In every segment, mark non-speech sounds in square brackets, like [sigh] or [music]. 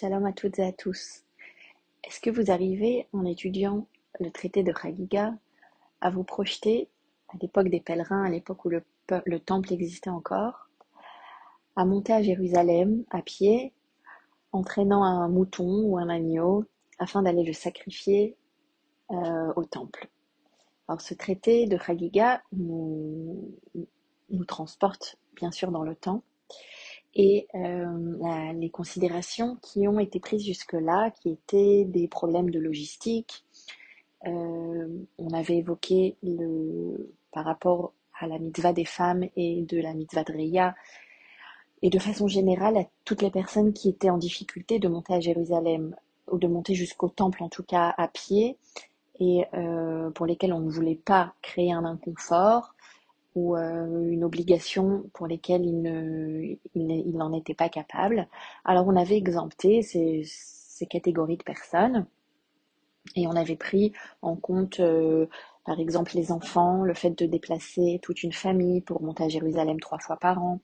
Shalom à toutes et à tous. Est-ce que vous arrivez, en étudiant le traité de Chagiga, à vous projeter à l'époque des pèlerins, à l'époque où le, le, temple existait encore, à monter à Jérusalem à pied, en traînant un mouton ou un agneau, afin d'aller le sacrifier euh, au temple? Alors ce traité de Chagiga nous, nous transporte bien sûr dans le temps et euh, les considérations qui ont été prises jusque-là, qui étaient des problèmes de logistique. Euh, on avait évoqué le, par rapport à la mitzvah des femmes et de la mitzvah de Reya, et de façon générale à toutes les personnes qui étaient en difficulté de monter à Jérusalem, ou de monter jusqu'au temple en tout cas à pied, et euh, pour lesquelles on ne voulait pas créer un inconfort, ou euh, une obligation pour lesquelles il ne, il, n'en était pas capable. Alors on avait exempté ces, ces, catégories de personnes et on avait pris en compte euh, par exemple les enfants, le fait de déplacer toute une famille pour monter à Jérusalem trois fois par an,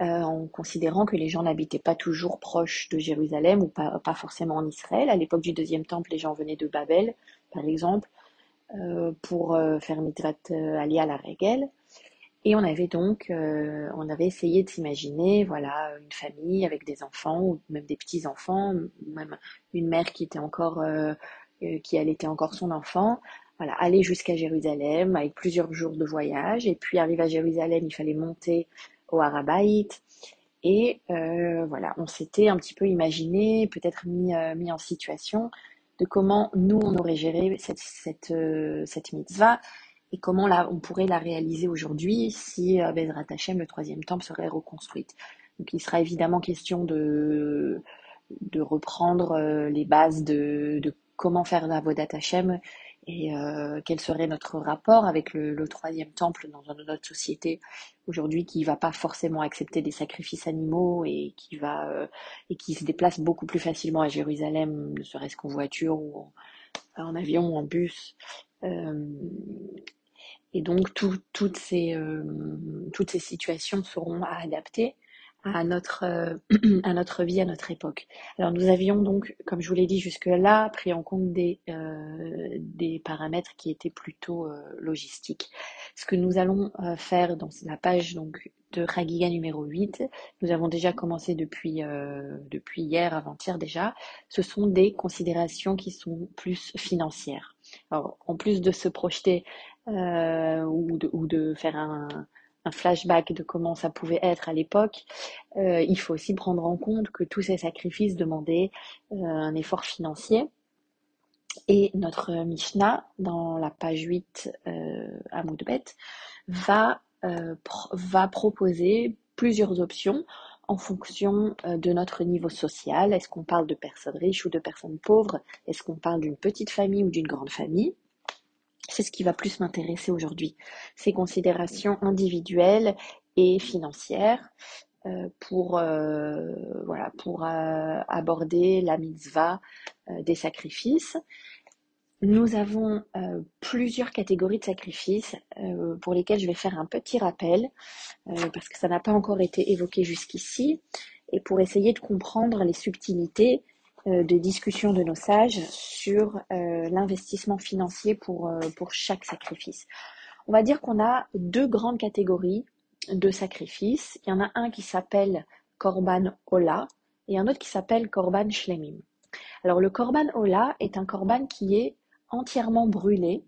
euh, en considérant que les gens n'habitaient pas toujours proches de Jérusalem ou pas, pas forcément en Israël. À l'époque du deuxième temple, les gens venaient de Babel, par exemple, pour faire mitzvah aller à la règle. Et on avait donc, euh, on avait essayé de s'imaginer, voilà, une famille avec des enfants ou même des petits enfants, même une mère qui était encore, euh, euh, qui allaitait encore son enfant. Voilà, aller jusqu'à Jérusalem avec plusieurs jours de voyage, et puis arriver à Jérusalem, il fallait monter au Harabaït. Et voilà, on s'était un petit peu imaginé, peut-être mis, mis en situation de comment nous on aurait géré cette, cette, cette mitzvah et comment on pourrait la réaliser aujourd'hui si euh, Bezrat Hashem, le troisième temple, serait reconstruite. Donc il sera évidemment question de, de reprendre euh, les bases de, comment faire la Vodat Hashem et euh, quel serait notre rapport avec le, troisième temple dans notre société aujourd'hui qui va pas forcément accepter des sacrifices animaux et qui va euh, et qui se déplace beaucoup plus facilement à Jérusalem, ne serait-ce qu'en voiture ou en, avion ou en bus. Et donc tout, toutes, ces, euh, toutes ces situations seront à adapter à notre, euh, [clears throat] à notre vie, à notre époque. Alors nous avions donc, comme je vous l'ai dit jusque-là, pris en compte des, euh, paramètres qui étaient plutôt logistiques. Ce que nous allons faire dans la page donc de Ragiga numéro 8, nous avons déjà commencé depuis hier, avant-hier déjà, ce sont des considérations qui sont plus financières. Alors, en plus de se projeter euh, ou, de, ou de faire un, un flashback de comment ça pouvait être à l'époque, euh, il faut aussi prendre en compte que tous ces sacrifices demandaient euh, un effort financier. Et notre Mishnah, dans la page 8 euh, à Moudbet, va, euh, va proposer plusieurs options en fonction de notre niveau social. Est-ce qu'on parle de personnes riches ou de personnes pauvres? Est-ce qu'on parle d'une petite famille ou d'une grande famille? C'est ce qui va plus m'intéresser aujourd'hui, ces considérations individuelles et financières euh, pour, euh, euh, aborder la mitzvah des sacrifices. Nous avons plusieurs catégories de sacrifices pour lesquelles je vais faire un petit rappel parce que ça n'a pas encore été évoqué jusqu'ici et pour essayer de comprendre les subtilités de discussion de nos sages sur euh, l'investissement financier pour, euh, pour chaque sacrifice. On va dire qu'on a deux grandes catégories de sacrifices. Il y en a un qui s'appelle Korban Ola et un autre qui s'appelle Korban Shlemim. Alors le Korban Ola est un Korban qui est entièrement brûlé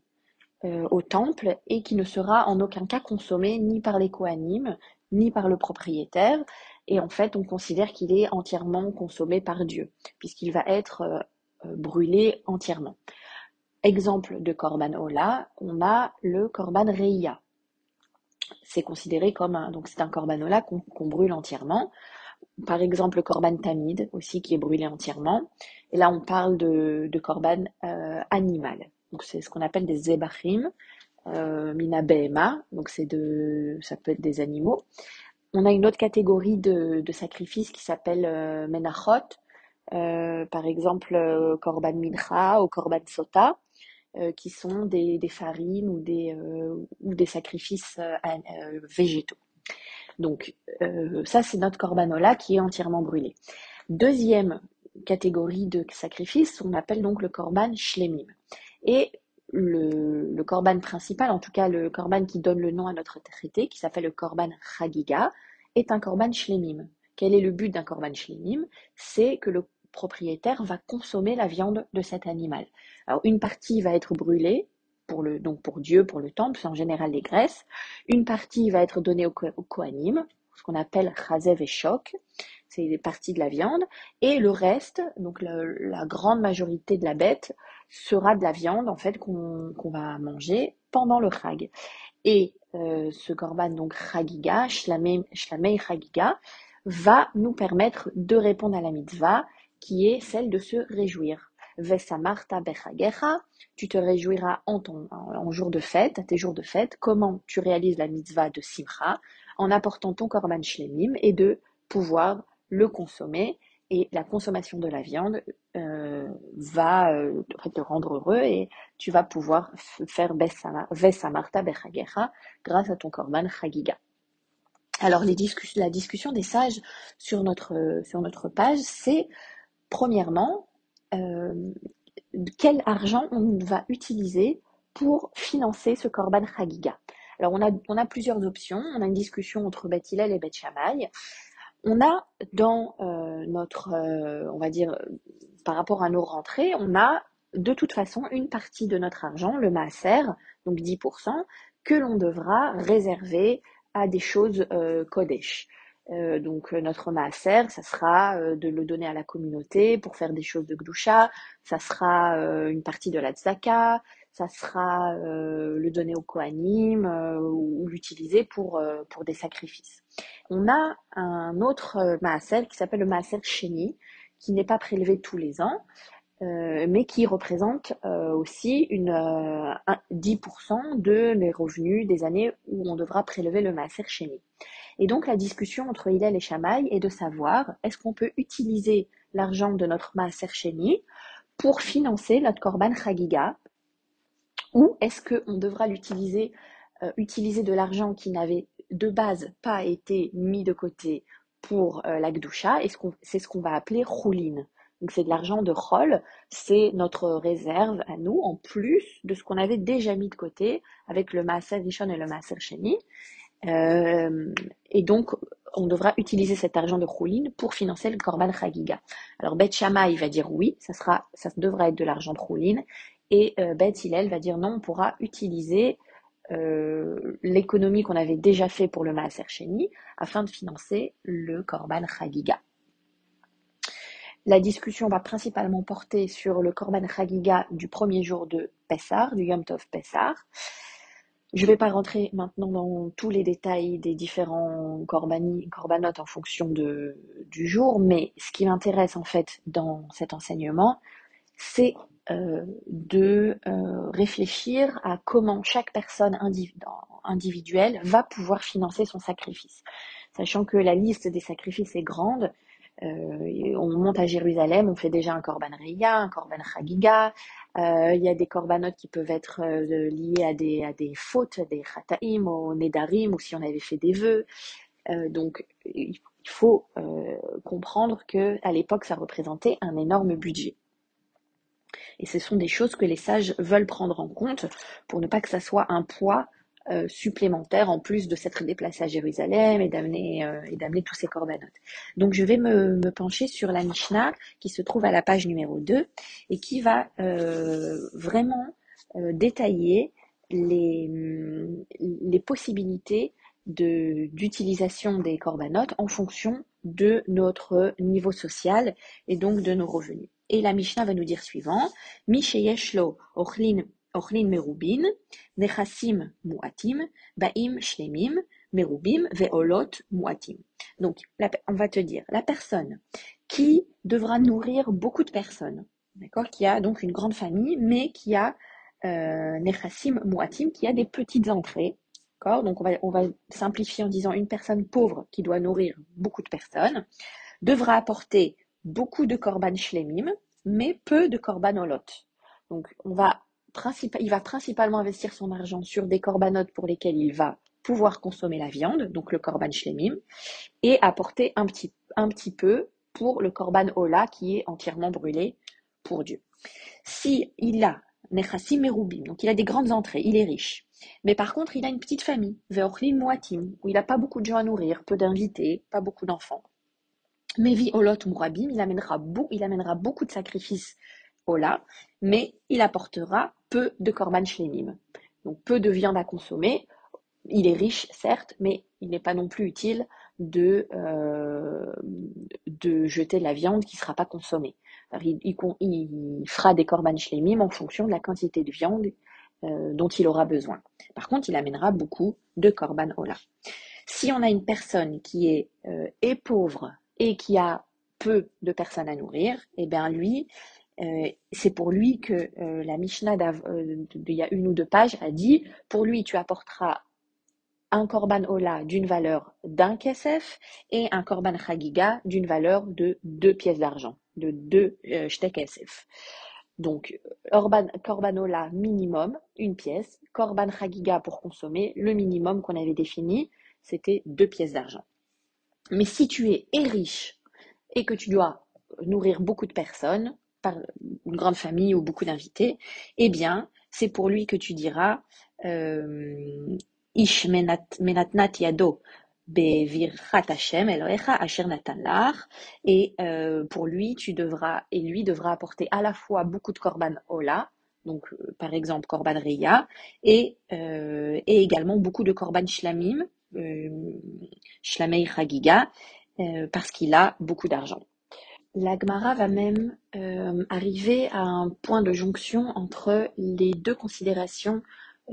euh, au temple et qui ne sera en aucun cas consommé ni par les Kohanim ni par le propriétaire et en fait on considère qu'il est entièrement consommé par Dieu, puisqu'il va être euh, euh, brûlé entièrement. Exemple de Korban Ola, on a le Korban Reia. C'est considéré comme un, donc c'est un Korban Ola qu'on qu brûle entièrement. Par exemple, le Korban Tamid aussi qui est brûlé entièrement. Et là, on parle de, de Korban euh, animal. Donc c'est ce qu'on appelle des Zebachim, euh, Mina donc c'est de, ça peut être des animaux. On a une autre catégorie de, sacrifices qui s'appelle euh, Menachot, euh, par exemple euh, Korban Mincha ou Korban Sota, qui sont des, farines ou des, sacrifices végétaux. Donc ça c'est notre Korbanola qui est entièrement brûlé. Deuxième catégorie de sacrifice, on appelle donc le korban shlemim. Et le, le, korban principal, en tout cas le korban qui donne le nom à notre traité, qui s'appelle le korban chagiga, est un korban shlemim. Quel est le but d'un korban shlemim C'est que le propriétaire va consommer la viande de cet animal. Alors une partie va être brûlée, pour le, donc pour Dieu, pour le temple, c'est en général les graisses. Une partie va être donnée au, au Kohanim, ce qu'on appelle chazev et choc, c'est des parties de la viande, et le reste, donc la, grande majorité de la bête, sera de la viande en fait qu'on va manger pendant le chag. Et euh, ce korban, donc chagiga, shlamei, chagiga, va nous permettre de répondre à la mitzvah qui est celle de se réjouir. Vesamarta bechagecha, tu te réjouiras en, ton, en, jour de fête, à tes jours de fête. Comment tu réalises la mitzvah de simcha? En apportant ton korban shlemim et de pouvoir le consommer. Et la consommation de la viande euh, va euh, te rendre heureux et tu vas pouvoir faire Vesamarta Bechagecha grâce à ton korban Chagiga. Alors la discussion des sages sur notre, sur notre page, c'est premièrement euh, quel argent on va utiliser pour financer ce korban Chagiga. Alors on a, on a plusieurs options. On a une discussion entre Beth et Beth Shammai. On a dans euh, notre, euh, on va dire, par rapport à nos rentrées, on a de toute façon une partie de notre argent, le maaser, donc 10%, que l'on devra réserver à des choses euh, Kodesh. Donc notre maaser, ça sera de le donner à la communauté pour faire des choses de gdusha, ça sera une partie de la tzaka, ça sera le donner au kohanim ou l'utiliser pour, pour des sacrifices. On a un autre euh, maaser qui s'appelle le maaser Sheni, qui n'est pas prélevé tous les ans, euh, mais qui représente euh, aussi une, 10% de les revenus des années où on devra prélever le maaser Sheni. Et donc la discussion entre Hillel et Shammai est de savoir est-ce qu'on peut utiliser l'argent de notre maaser Sheni pour financer notre korban chagiga ou est-ce qu'on devra l'utiliser utiliser de l'argent qui n'avait de base pas été mis de côté pour euh, la gdoucha, et c'est ce qu'on va appeler rouline. Donc c'est de l'argent de rôle, c'est notre réserve à nous, en plus de ce qu'on avait déjà mis de côté avec le Maaser Rishon et le Maaser Sheni. Euh, et donc, on devra utiliser cet argent de rouline pour financer le Korban Chagiga. Alors, Bet Shammai va dire oui, ça, sera, ça devra être de l'argent de rouline. Et euh, Bet Hillel va dire non, on pourra utiliser euh, l'économie qu'on avait déjà fait pour le Maaser Sheni afin de financer le Korban Chagiga. La discussion va principalement porter sur le Korban Chagiga du premier jour de Pessar, du Yom Tov Pessar. Je ne vais pas rentrer maintenant dans tous les détails des différents corbani, corbanotes en fonction de, du jour, mais ce qui m'intéresse en fait dans cet enseignement, c'est de euh, réfléchir à comment chaque personne individuelle va pouvoir financer son sacrifice. Sachant que la liste des sacrifices est grande, euh, on monte à Jérusalem, on fait déjà un korban Reya, un korban Chagiga, il y a des corbanotes qui peuvent être liés à des, à des fautes, des chataim, au nedarim, ou si on avait fait des vœux. donc il faut comprendre que à l'époque ça représentait un énorme budget. Et ce sont des choses que les sages veulent prendre en compte pour ne pas que ça soit un poids euh, supplémentaire en plus de s'être déplacé à Jérusalem et d'amener euh, et d'amener tous ces corbanotes. Donc je vais me, pencher sur la Mishnah qui se trouve à la page numéro 2 et qui va euh, vraiment détailler les, les possibilités d'utilisation des corbanotes en fonction de notre niveau social et donc de nos revenus. Et la Mishnah va nous dire suivant, Misheyeshlo ochlin merubin, nechasim muatim, baim shlemim, merubim veolot muatim. Donc, on va te dire, la personne qui devra nourrir beaucoup de personnes, d'accord, qui a donc une grande famille, mais qui a euh, muatim, qui a des petites entrées, donc on va, simplifier en disant une personne pauvre qui doit nourrir beaucoup de personnes, devra apporter beaucoup de korban shlemim, mais peu de korban olot. Donc, il va principalement investir son argent sur des corbanotes pour lesquels il va pouvoir consommer la viande, donc le korban shlemim, et apporter un petit, un petit peu pour le korban ola qui est entièrement brûlé pour Dieu. Si il a nechassim merubim, donc il a des grandes entrées, il est riche, mais par contre il a une petite famille, veochlim moatim, où il n'a pas beaucoup de gens à nourrir, peu d'invités, pas beaucoup d'enfants. Mais vi olot murabim, il amènera, il amènera beaucoup de sacrifices ola, mais il apportera peu de korban shlemim, donc peu de viande à consommer. Il est riche, certes, mais il n'est pas non plus utile de, euh, de jeter de la viande qui ne sera pas consommée. Il, il, fera des korban shlemim en fonction de la quantité de viande euh, dont il aura besoin. Par contre, il amènera beaucoup de korban ola. Si on a une personne qui est, euh, pauvre et qui a peu de personnes à nourrir, eh bien lui, euh, c'est pour lui que la Mishnah d'il y a une ou deux pages a dit, pour lui tu apporteras un korban ola d'une valeur d'un kesef et un korban chagiga d'une valeur de deux pièces d'argent, de deux euh. Donc, korban, korban ola minimum, une pièce, korban chagiga pour consommer, le minimum qu'on avait défini, c'était deux pièces d'argent. Mais si tu es riche et que tu dois nourrir beaucoup de personnes, par une grande famille ou beaucoup d'invités, eh bien, c'est pour lui que tu diras euh, Ish menatnat yado et euh, pour lui tu devras et lui devra apporter à la fois beaucoup de korban ola donc euh, par exemple korban reya et, et également beaucoup de korban shlamim shlamei chagiga parce qu'il a beaucoup d'argent. La Gemara va même euh, arriver à un point de jonction entre les deux considérations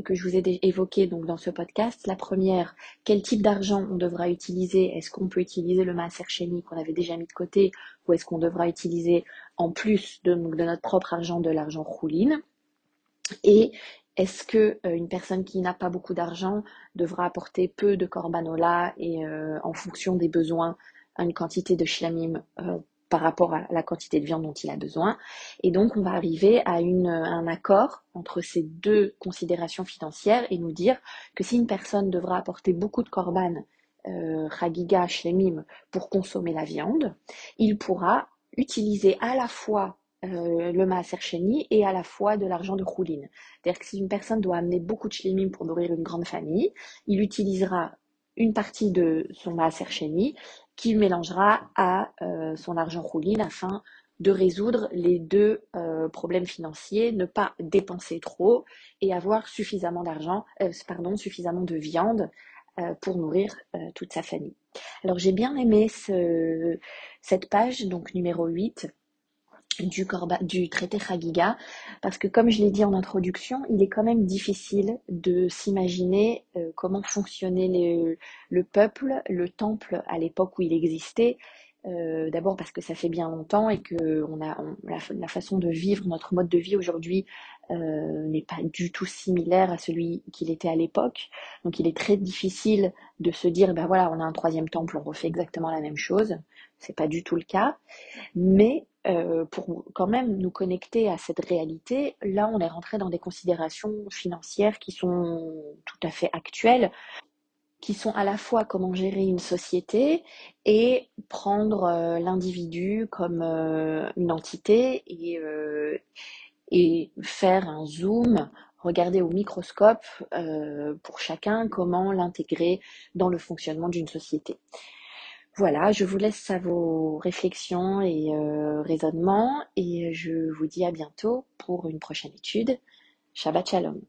que je vous ai évoquées donc dans ce podcast. La première, quel type d'argent on devra utiliser? Est-ce qu'on peut utiliser le maaser sheni qu'on avait déjà mis de côté ou est-ce qu'on devra utiliser en plus de, notre propre argent de l'argent rouline? Et est-ce que euh, une personne qui n'a pas beaucoup d'argent devra apporter peu de corbanola et euh, en fonction des besoins une quantité de shlamim par rapport à la quantité de viande dont il a besoin. Et donc, on va arriver à un accord entre ces deux considérations financières et nous dire que si une personne devra apporter beaucoup de korban, euh, chagiga, shlemim, pour consommer la viande, il pourra utiliser à la fois euh, le maaser sheni et à la fois de l'argent de rouline. C'est-à-dire que si une personne doit amener beaucoup de shlemim pour nourrir une grande famille, il utilisera une partie de son maaser sheni qu'il mélangera à euh, son argent rouline afin de résoudre les deux euh, problèmes financiers, ne pas dépenser trop et avoir suffisamment d'argent, euh, pardon, suffisamment de viande pour nourrir toute sa famille. Alors j'ai bien aimé ce, cette page, donc numéro 8, du, du traité Chagiga, parce que comme je l'ai dit en introduction, il est quand même difficile de s'imaginer euh, comment fonctionnait le peuple, le temple à l'époque où il existait. Euh, d'abord parce que ça fait bien longtemps et que la, façon de vivre, notre mode de vie aujourd'hui euh, n'est pas du tout similaire à celui qu'il était à l'époque. Donc il est très difficile de se dire ben voilà on a un troisième temple, on refait exactement la même chose. C'est pas du tout le cas. Mais euh, pour quand même nous connecter à cette réalité, là on est rentré dans des considérations financières qui sont tout à fait actuelles, qui sont à la fois comment gérer une société et prendre euh, l'individu comme euh, une entité et, et faire un zoom, regarder au microscope pour chacun comment l'intégrer dans le fonctionnement d'une société. Voilà, je vous laisse à vos réflexions et euh, raisonnements et je vous dis à bientôt pour une prochaine étude. Shabbat Shalom.